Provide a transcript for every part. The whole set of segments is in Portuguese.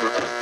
Thank you.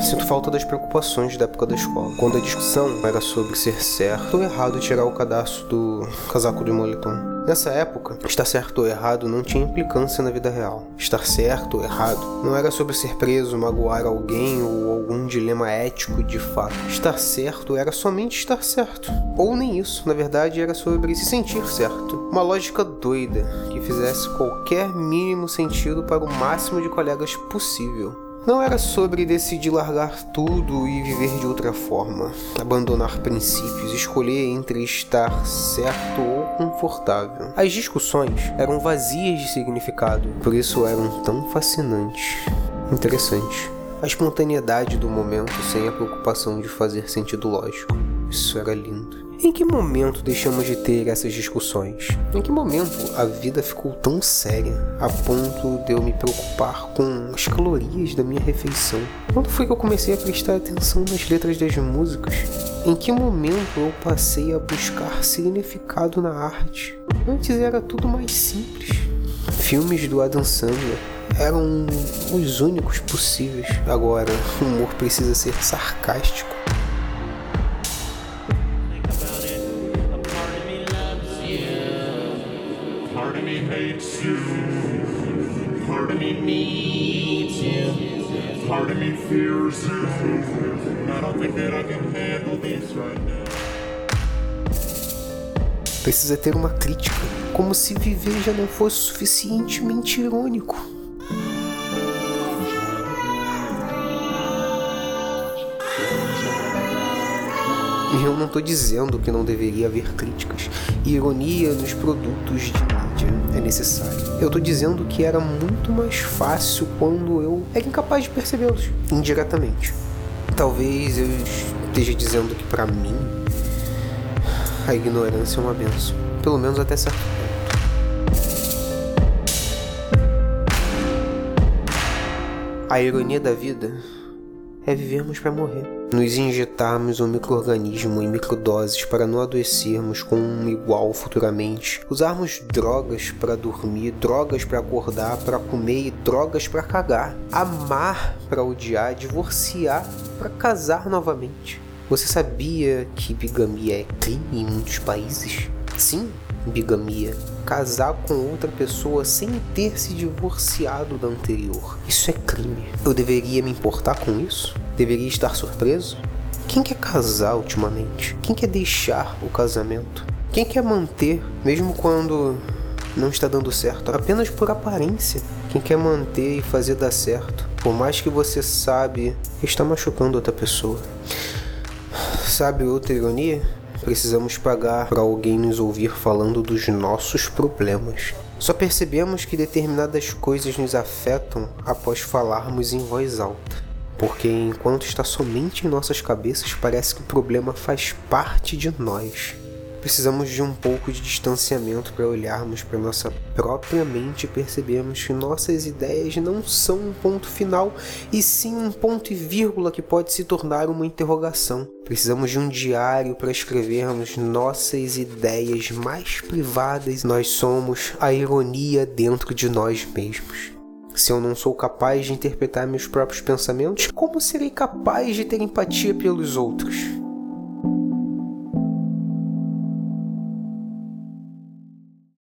Sinto falta das preocupações da época da escola, quando a discussão era sobre ser certo ou errado tirar o cadastro do casaco de moletom. Nessa época, estar certo ou errado não tinha implicância na vida real. Estar certo ou errado não era sobre ser preso, magoar alguém ou algum dilema ético de fato. Estar certo era somente estar certo. Ou nem isso, na verdade era sobre se sentir certo. Uma lógica doida que fizesse qualquer mínimo sentido para o máximo de colegas possível. Não era sobre decidir largar tudo e viver de outra forma, abandonar princípios, escolher entre estar certo ou confortável. As discussões eram vazias de significado, por isso eram tão fascinantes, interessantes. A espontaneidade do momento sem a preocupação de fazer sentido lógico. Isso era lindo. Em que momento deixamos de ter essas discussões? Em que momento a vida ficou tão séria a ponto de eu me preocupar com as calorias da minha refeição? Quando foi que eu comecei a prestar atenção nas letras das músicas? Em que momento eu passei a buscar significado na arte? Antes era tudo mais simples. Filmes do Adam Sandler eram os únicos possíveis. Agora, o humor precisa ser sarcástico. Hates you. Part of me needs you. Part of me fears you. I don't think that I can handle this right now. Precisa ter uma crítica, como se viver já não fosse suficientemente irônico. E eu não estou dizendo que não deveria haver críticas e ironia nos produtos de é necessário. Eu estou dizendo que era muito mais fácil quando eu era incapaz de percebê-los indiretamente. Talvez eu esteja dizendo que para mim a ignorância é uma benção, pelo menos até certo ponto. A ironia da vida é vivermos para morrer nos injetarmos um microorganismo em microdoses para não adoecermos com um igual futuramente, usarmos drogas para dormir, drogas para acordar, para comer e drogas para cagar, amar para odiar, divorciar para casar novamente. Você sabia que bigamia é crime em muitos países? Sim, bigamia. Casar com outra pessoa sem ter se divorciado da anterior. Isso é crime. Eu deveria me importar com isso? Deveria estar surpreso? Quem quer casar ultimamente? Quem quer deixar o casamento? Quem quer manter, mesmo quando não está dando certo, apenas por aparência? Quem quer manter e fazer dar certo, por mais que você sabe, está machucando outra pessoa. Sabe outra ironia? Precisamos pagar para alguém nos ouvir falando dos nossos problemas. Só percebemos que determinadas coisas nos afetam após falarmos em voz alta. Porque enquanto está somente em nossas cabeças, parece que o problema faz parte de nós. Precisamos de um pouco de distanciamento para olharmos para nossa própria mente e percebermos que nossas ideias não são um ponto final, e sim um ponto e vírgula que pode se tornar uma interrogação. Precisamos de um diário para escrevermos nossas ideias mais privadas. Nós somos a ironia dentro de nós mesmos. Se eu não sou capaz de interpretar meus próprios pensamentos, como serei capaz de ter empatia pelos outros?